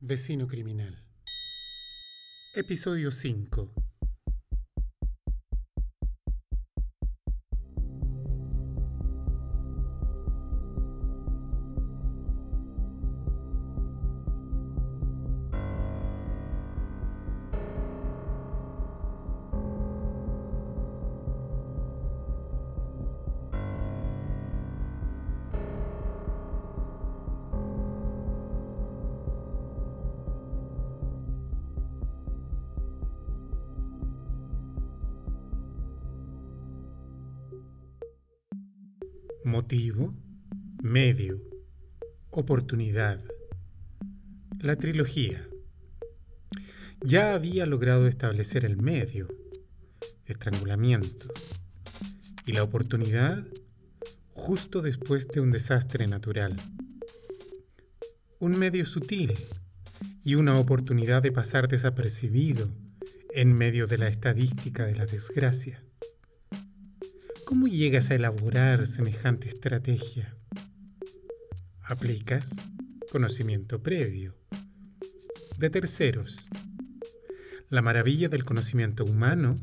Vecino Criminal. Episodio 5. Motivo, medio, oportunidad. La trilogía. Ya había logrado establecer el medio, estrangulamiento, y la oportunidad justo después de un desastre natural. Un medio sutil y una oportunidad de pasar desapercibido en medio de la estadística de la desgracia. ¿Cómo llegas a elaborar semejante estrategia? Aplicas conocimiento previo de terceros. La maravilla del conocimiento humano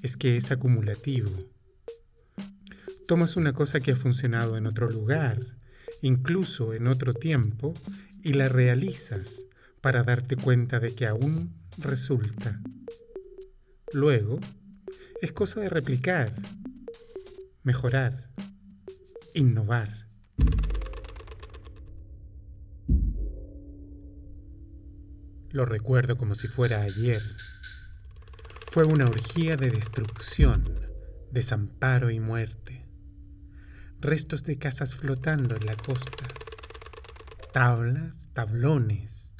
es que es acumulativo. Tomas una cosa que ha funcionado en otro lugar, incluso en otro tiempo, y la realizas para darte cuenta de que aún resulta. Luego, es cosa de replicar mejorar, innovar. Lo recuerdo como si fuera ayer. Fue una orgía de destrucción, desamparo y muerte. Restos de casas flotando en la costa. Tablas, tablones,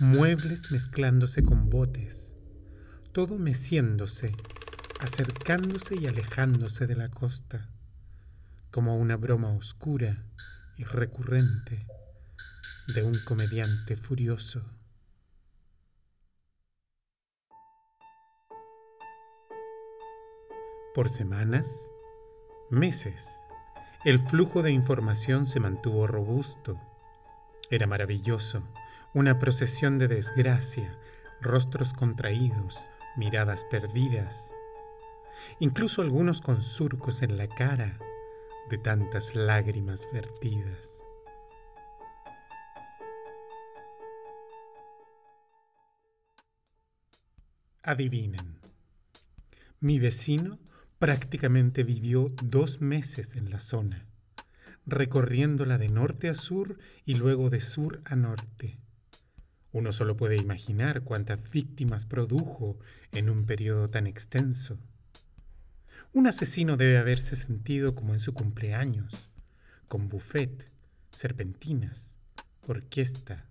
muebles mezclándose con botes. Todo meciéndose acercándose y alejándose de la costa, como una broma oscura y recurrente de un comediante furioso. Por semanas, meses, el flujo de información se mantuvo robusto. Era maravilloso, una procesión de desgracia, rostros contraídos, miradas perdidas, incluso algunos con surcos en la cara de tantas lágrimas vertidas. Adivinen, mi vecino prácticamente vivió dos meses en la zona, recorriéndola de norte a sur y luego de sur a norte. Uno solo puede imaginar cuántas víctimas produjo en un periodo tan extenso. Un asesino debe haberse sentido como en su cumpleaños, con buffet, serpentinas, orquesta,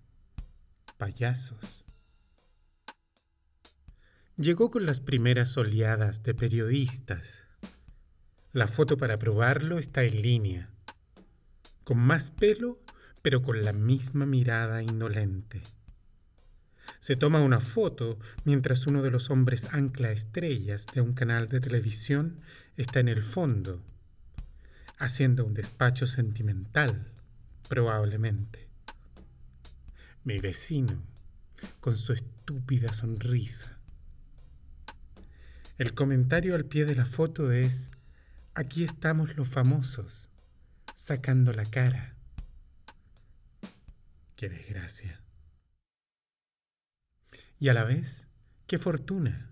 payasos. Llegó con las primeras oleadas de periodistas. La foto para probarlo está en línea, con más pelo, pero con la misma mirada indolente. Se toma una foto mientras uno de los hombres ancla estrellas de un canal de televisión está en el fondo, haciendo un despacho sentimental, probablemente. Mi vecino, con su estúpida sonrisa. El comentario al pie de la foto es, aquí estamos los famosos, sacando la cara. Qué desgracia. Y a la vez, qué fortuna.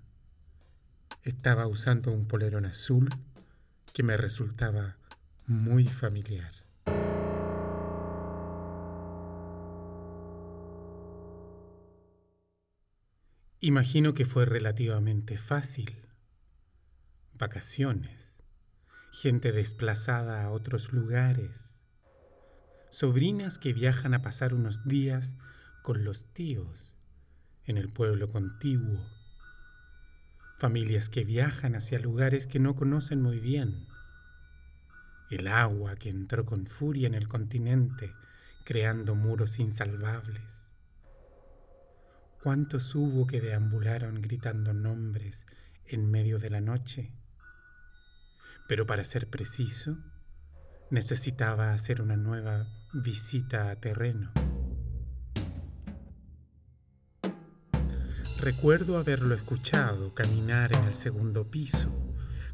Estaba usando un polerón azul que me resultaba muy familiar. Imagino que fue relativamente fácil. Vacaciones, gente desplazada a otros lugares, sobrinas que viajan a pasar unos días con los tíos en el pueblo contiguo, familias que viajan hacia lugares que no conocen muy bien, el agua que entró con furia en el continente, creando muros insalvables. ¿Cuántos hubo que deambularon gritando nombres en medio de la noche? Pero para ser preciso, necesitaba hacer una nueva visita a terreno. Recuerdo haberlo escuchado caminar en el segundo piso,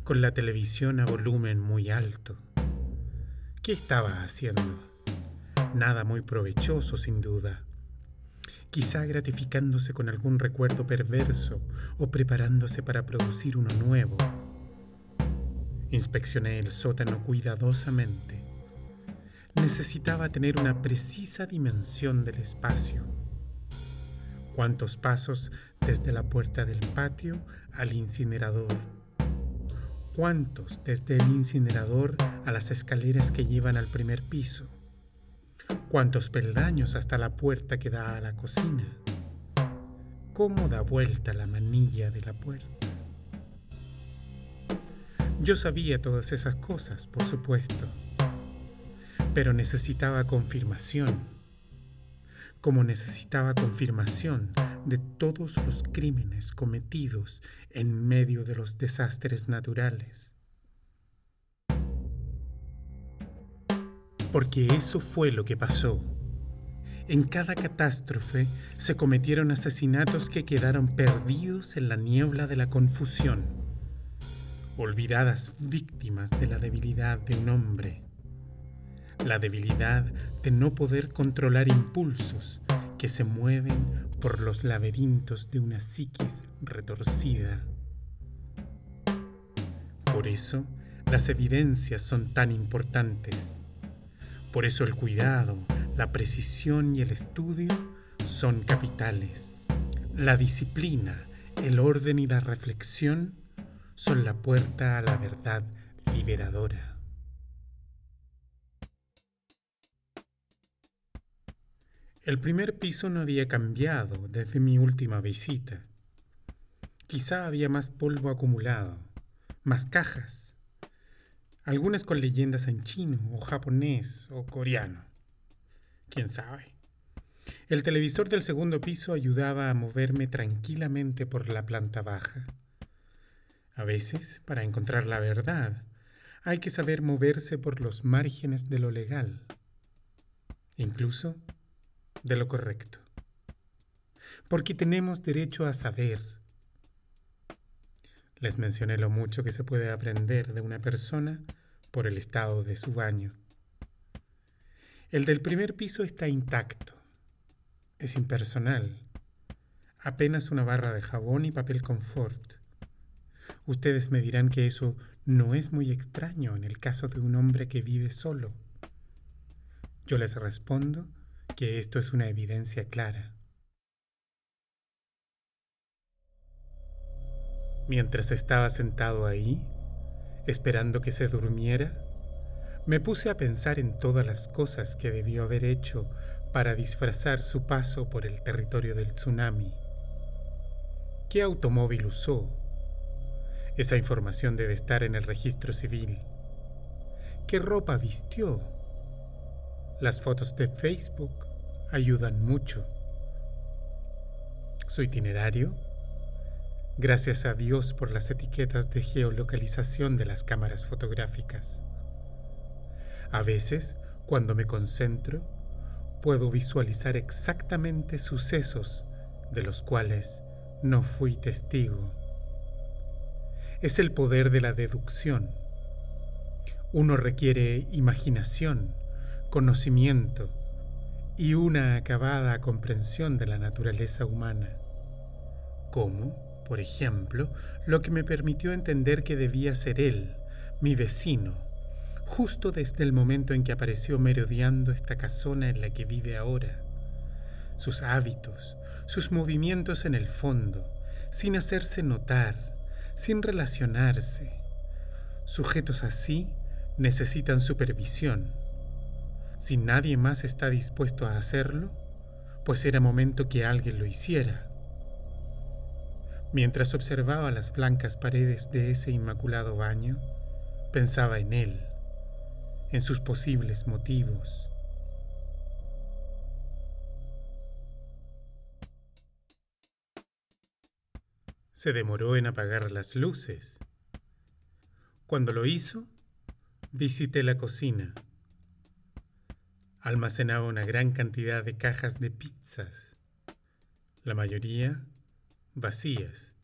con la televisión a volumen muy alto. ¿Qué estaba haciendo? Nada muy provechoso, sin duda. Quizá gratificándose con algún recuerdo perverso o preparándose para producir uno nuevo. Inspeccioné el sótano cuidadosamente. Necesitaba tener una precisa dimensión del espacio. ¿Cuántos pasos desde la puerta del patio al incinerador? ¿Cuántos desde el incinerador a las escaleras que llevan al primer piso? ¿Cuántos peldaños hasta la puerta que da a la cocina? ¿Cómo da vuelta la manilla de la puerta? Yo sabía todas esas cosas, por supuesto, pero necesitaba confirmación, como necesitaba confirmación de todos los crímenes cometidos en medio de los desastres naturales. Porque eso fue lo que pasó. En cada catástrofe se cometieron asesinatos que quedaron perdidos en la niebla de la confusión olvidadas víctimas de la debilidad de un hombre, la debilidad de no poder controlar impulsos que se mueven por los laberintos de una psiquis retorcida. Por eso, las evidencias son tan importantes. Por eso el cuidado, la precisión y el estudio son capitales. La disciplina, el orden y la reflexión son la puerta a la verdad liberadora. El primer piso no había cambiado desde mi última visita. Quizá había más polvo acumulado, más cajas, algunas con leyendas en chino o japonés o coreano. ¿Quién sabe? El televisor del segundo piso ayudaba a moverme tranquilamente por la planta baja. A veces, para encontrar la verdad, hay que saber moverse por los márgenes de lo legal, incluso de lo correcto. Porque tenemos derecho a saber. Les mencioné lo mucho que se puede aprender de una persona por el estado de su baño. El del primer piso está intacto. Es impersonal. Apenas una barra de jabón y papel confort. Ustedes me dirán que eso no es muy extraño en el caso de un hombre que vive solo. Yo les respondo que esto es una evidencia clara. Mientras estaba sentado ahí, esperando que se durmiera, me puse a pensar en todas las cosas que debió haber hecho para disfrazar su paso por el territorio del tsunami. ¿Qué automóvil usó? Esa información debe estar en el registro civil. ¿Qué ropa vistió? Las fotos de Facebook ayudan mucho. Su itinerario. Gracias a Dios por las etiquetas de geolocalización de las cámaras fotográficas. A veces, cuando me concentro, puedo visualizar exactamente sucesos de los cuales no fui testigo es el poder de la deducción. Uno requiere imaginación, conocimiento y una acabada comprensión de la naturaleza humana. Como, por ejemplo, lo que me permitió entender que debía ser él, mi vecino, justo desde el momento en que apareció merodeando esta casona en la que vive ahora. Sus hábitos, sus movimientos en el fondo, sin hacerse notar, sin relacionarse. Sujetos así necesitan supervisión. Si nadie más está dispuesto a hacerlo, pues era momento que alguien lo hiciera. Mientras observaba las blancas paredes de ese inmaculado baño, pensaba en él, en sus posibles motivos. Se demoró en apagar las luces. Cuando lo hizo, visité la cocina. Almacenaba una gran cantidad de cajas de pizzas, la mayoría vacías.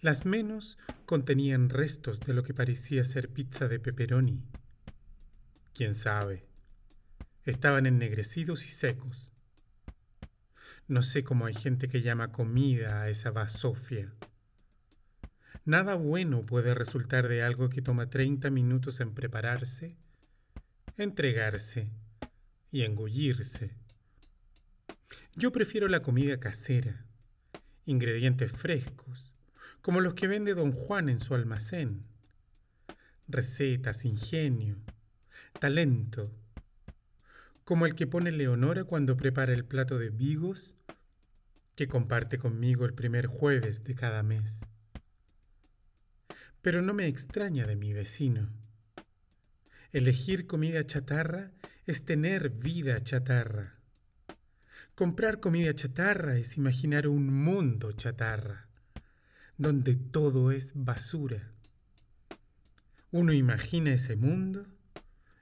Las menos contenían restos de lo que parecía ser pizza de pepperoni. Quién sabe. Estaban ennegrecidos y secos. No sé cómo hay gente que llama comida a esa basofia. Nada bueno puede resultar de algo que toma 30 minutos en prepararse, entregarse y engullirse. Yo prefiero la comida casera, ingredientes frescos, como los que vende don Juan en su almacén. Recetas, ingenio, talento, como el que pone Leonora cuando prepara el plato de vigos que comparte conmigo el primer jueves de cada mes. Pero no me extraña de mi vecino. Elegir comida chatarra es tener vida chatarra. Comprar comida chatarra es imaginar un mundo chatarra donde todo es basura. Uno imagina ese mundo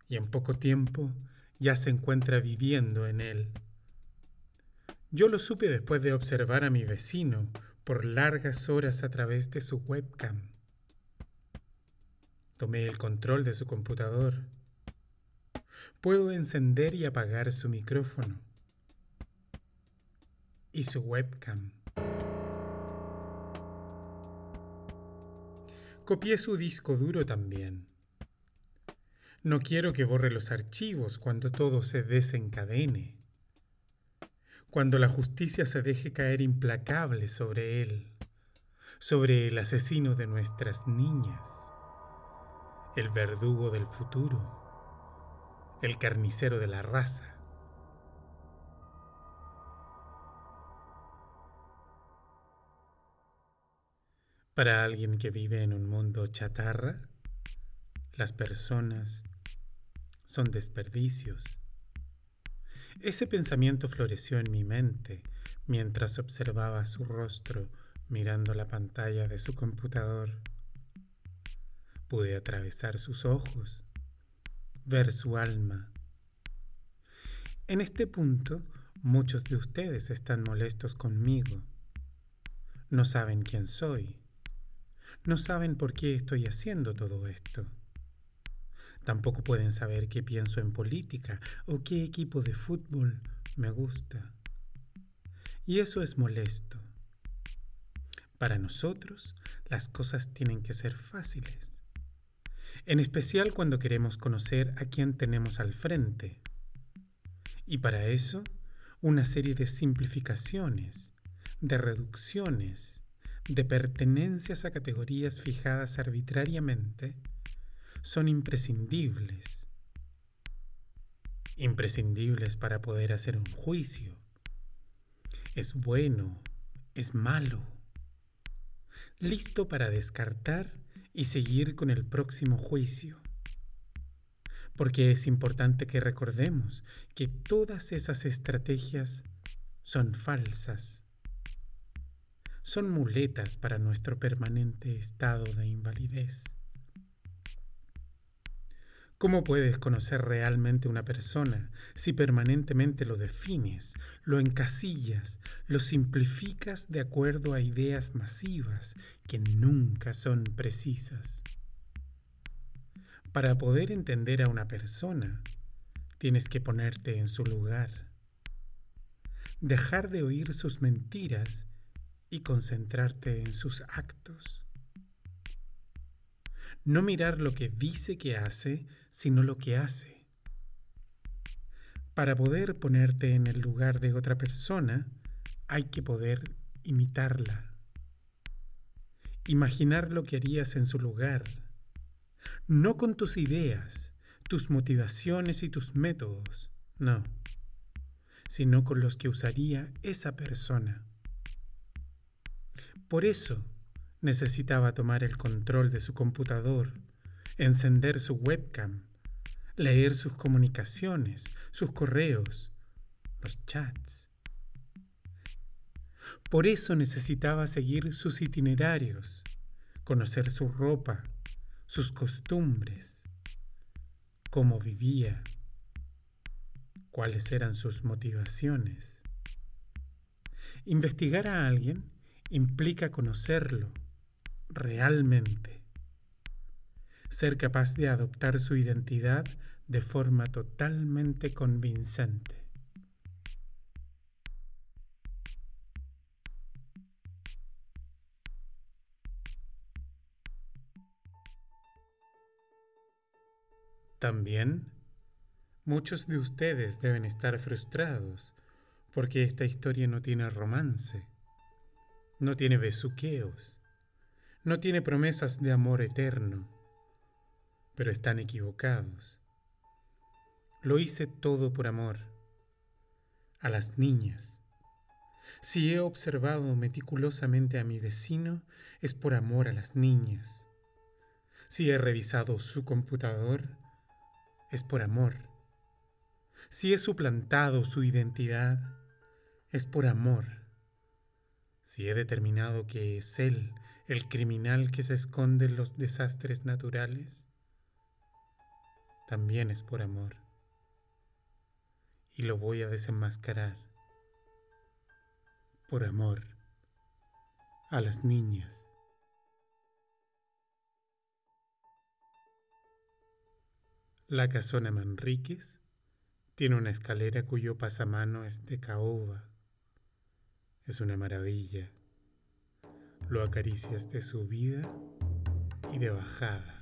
y en poco tiempo ya se encuentra viviendo en él. Yo lo supe después de observar a mi vecino por largas horas a través de su webcam. Tomé el control de su computador. Puedo encender y apagar su micrófono y su webcam. Copié su disco duro también. No quiero que borre los archivos cuando todo se desencadene, cuando la justicia se deje caer implacable sobre él, sobre el asesino de nuestras niñas, el verdugo del futuro, el carnicero de la raza. Para alguien que vive en un mundo chatarra, las personas son desperdicios. Ese pensamiento floreció en mi mente mientras observaba su rostro mirando la pantalla de su computador. Pude atravesar sus ojos, ver su alma. En este punto, muchos de ustedes están molestos conmigo. No saben quién soy no saben por qué estoy haciendo todo esto. Tampoco pueden saber qué pienso en política o qué equipo de fútbol me gusta. Y eso es molesto. Para nosotros las cosas tienen que ser fáciles. En especial cuando queremos conocer a quién tenemos al frente. Y para eso, una serie de simplificaciones, de reducciones, de pertenencias a categorías fijadas arbitrariamente son imprescindibles. Imprescindibles para poder hacer un juicio. Es bueno, es malo. Listo para descartar y seguir con el próximo juicio. Porque es importante que recordemos que todas esas estrategias son falsas son muletas para nuestro permanente estado de invalidez. ¿Cómo puedes conocer realmente una persona si permanentemente lo defines, lo encasillas, lo simplificas de acuerdo a ideas masivas que nunca son precisas? Para poder entender a una persona, tienes que ponerte en su lugar, dejar de oír sus mentiras y concentrarte en sus actos. No mirar lo que dice que hace, sino lo que hace. Para poder ponerte en el lugar de otra persona, hay que poder imitarla. Imaginar lo que harías en su lugar, no con tus ideas, tus motivaciones y tus métodos, no, sino con los que usaría esa persona. Por eso necesitaba tomar el control de su computador, encender su webcam, leer sus comunicaciones, sus correos, los chats. Por eso necesitaba seguir sus itinerarios, conocer su ropa, sus costumbres, cómo vivía, cuáles eran sus motivaciones. Investigar a alguien implica conocerlo realmente, ser capaz de adoptar su identidad de forma totalmente convincente. También, muchos de ustedes deben estar frustrados porque esta historia no tiene romance, no tiene besuqueos, no tiene promesas de amor eterno, pero están equivocados. Lo hice todo por amor, a las niñas. Si he observado meticulosamente a mi vecino, es por amor a las niñas. Si he revisado su computador, es por amor. Si he suplantado su identidad, es por amor. Si he determinado que es Él el criminal que se esconde en los desastres naturales, también es por amor. Y lo voy a desenmascarar. Por amor a las niñas. La casona Manríquez tiene una escalera cuyo pasamano es de caoba. Es una maravilla. Lo acaricias de subida y de bajada.